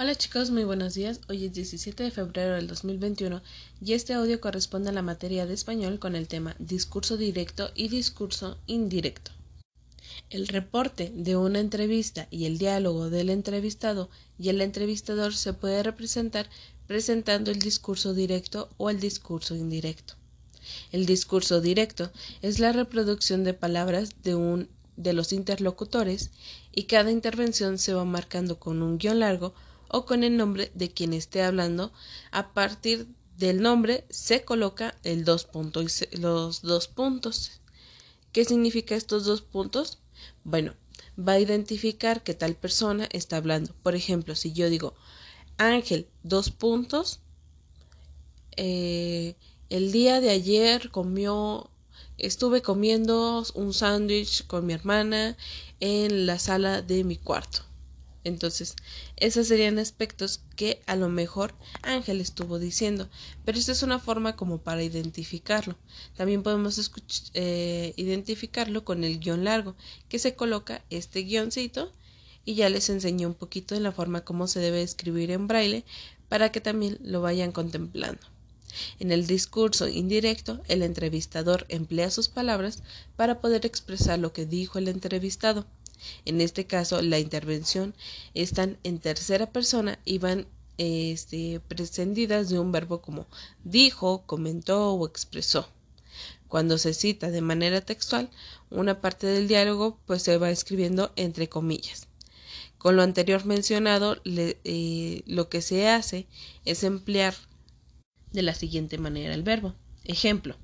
Hola chicos, muy buenos días. Hoy es 17 de febrero del 2021 y este audio corresponde a la materia de español con el tema discurso directo y discurso indirecto. El reporte de una entrevista y el diálogo del entrevistado y el entrevistador se puede representar presentando el discurso directo o el discurso indirecto. El discurso directo es la reproducción de palabras de un de los interlocutores y cada intervención se va marcando con un guion largo o con el nombre de quien esté hablando. A partir del nombre se coloca el dos puntos los dos puntos. ¿Qué significa estos dos puntos? Bueno, va a identificar que tal persona está hablando. Por ejemplo, si yo digo Ángel, dos puntos, eh, el día de ayer comió, estuve comiendo un sándwich con mi hermana en la sala de mi cuarto. Entonces, esos serían aspectos que a lo mejor Ángel estuvo diciendo, pero esta es una forma como para identificarlo. También podemos eh, identificarlo con el guion largo, que se coloca este guioncito y ya les enseñé un poquito en la forma como se debe escribir en braille para que también lo vayan contemplando. En el discurso indirecto, el entrevistador emplea sus palabras para poder expresar lo que dijo el entrevistado. En este caso, la intervención están en tercera persona y van este, prescindidas de un verbo como dijo, comentó o expresó. Cuando se cita de manera textual, una parte del diálogo pues se va escribiendo entre comillas. Con lo anterior mencionado, eh, lo que se hace es emplear de la siguiente manera el verbo. Ejemplo,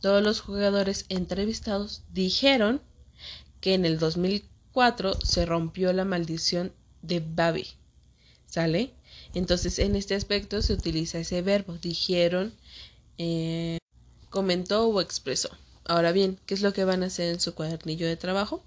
todos los jugadores entrevistados dijeron que en el 2000 4 se rompió la maldición de Babi. ¿Sale? Entonces, en este aspecto se utiliza ese verbo. Dijeron, eh, comentó o expresó. Ahora bien, ¿qué es lo que van a hacer en su cuadernillo de trabajo?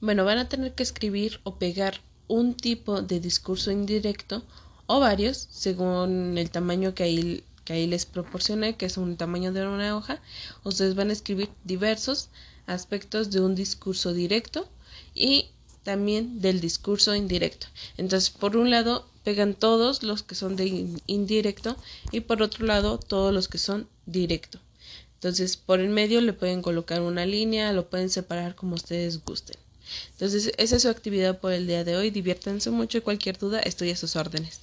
Bueno, van a tener que escribir o pegar un tipo de discurso indirecto o varios, según el tamaño que ahí, que ahí les proporcioné, que es un tamaño de una hoja. Ustedes van a escribir diversos aspectos de un discurso directo y también del discurso indirecto. Entonces, por un lado, pegan todos los que son de indirecto y por otro lado, todos los que son directo. Entonces, por el medio le pueden colocar una línea, lo pueden separar como ustedes gusten. Entonces, esa es su actividad por el día de hoy. Diviértanse mucho y cualquier duda estoy a sus órdenes.